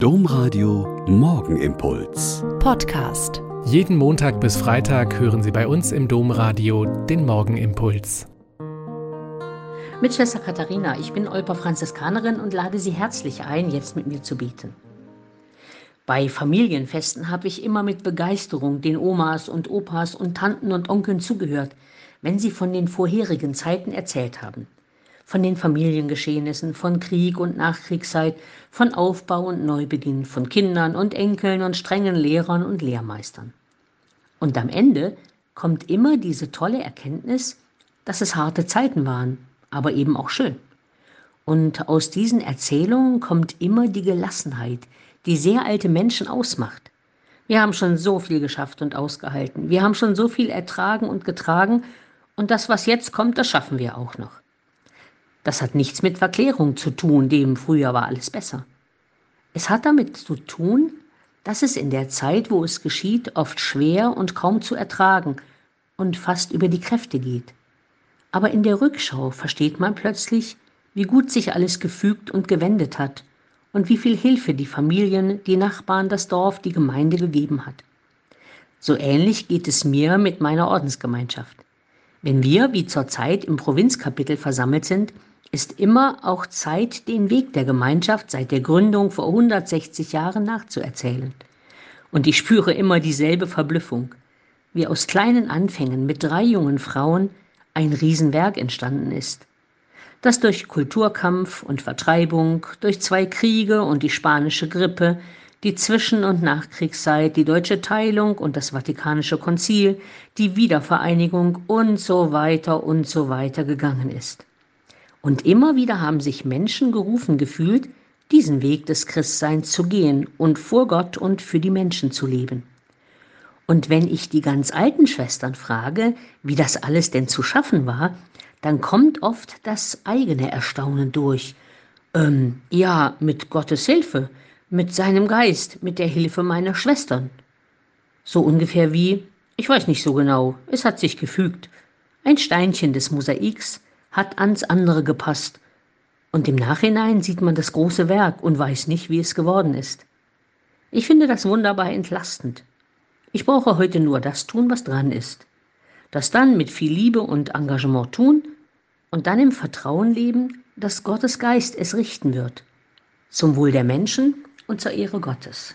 Domradio Morgenimpuls. Podcast. Jeden Montag bis Freitag hören Sie bei uns im Domradio den Morgenimpuls. Mit Schwester Katharina, ich bin Olper Franziskanerin und lade Sie herzlich ein, jetzt mit mir zu beten. Bei Familienfesten habe ich immer mit Begeisterung den Omas und Opas und Tanten und Onkeln zugehört, wenn sie von den vorherigen Zeiten erzählt haben von den Familiengeschehnissen, von Krieg und Nachkriegszeit, von Aufbau und Neubeginn, von Kindern und Enkeln und strengen Lehrern und Lehrmeistern. Und am Ende kommt immer diese tolle Erkenntnis, dass es harte Zeiten waren, aber eben auch schön. Und aus diesen Erzählungen kommt immer die Gelassenheit, die sehr alte Menschen ausmacht. Wir haben schon so viel geschafft und ausgehalten. Wir haben schon so viel ertragen und getragen. Und das, was jetzt kommt, das schaffen wir auch noch. Das hat nichts mit Verklärung zu tun, dem früher war alles besser. Es hat damit zu tun, dass es in der Zeit, wo es geschieht, oft schwer und kaum zu ertragen und fast über die Kräfte geht. Aber in der Rückschau versteht man plötzlich, wie gut sich alles gefügt und gewendet hat und wie viel Hilfe die Familien, die Nachbarn, das Dorf, die Gemeinde gegeben hat. So ähnlich geht es mir mit meiner Ordensgemeinschaft. Wenn wir, wie zurzeit im Provinzkapitel versammelt sind, ist immer auch Zeit, den Weg der Gemeinschaft seit der Gründung vor 160 Jahren nachzuerzählen. Und ich spüre immer dieselbe Verblüffung, wie aus kleinen Anfängen mit drei jungen Frauen ein Riesenwerk entstanden ist, das durch Kulturkampf und Vertreibung, durch zwei Kriege und die spanische Grippe, die Zwischen- und Nachkriegszeit, die deutsche Teilung und das Vatikanische Konzil, die Wiedervereinigung und so weiter und so weiter gegangen ist. Und immer wieder haben sich Menschen gerufen gefühlt, diesen Weg des Christseins zu gehen und vor Gott und für die Menschen zu leben. Und wenn ich die ganz alten Schwestern frage, wie das alles denn zu schaffen war, dann kommt oft das eigene Erstaunen durch. Ähm, ja, mit Gottes Hilfe, mit seinem Geist, mit der Hilfe meiner Schwestern. So ungefähr wie, ich weiß nicht so genau, es hat sich gefügt. Ein Steinchen des Mosaiks, hat ans andere gepasst. Und im Nachhinein sieht man das große Werk und weiß nicht, wie es geworden ist. Ich finde das wunderbar entlastend. Ich brauche heute nur das tun, was dran ist. Das dann mit viel Liebe und Engagement tun und dann im Vertrauen leben, dass Gottes Geist es richten wird. Zum Wohl der Menschen und zur Ehre Gottes.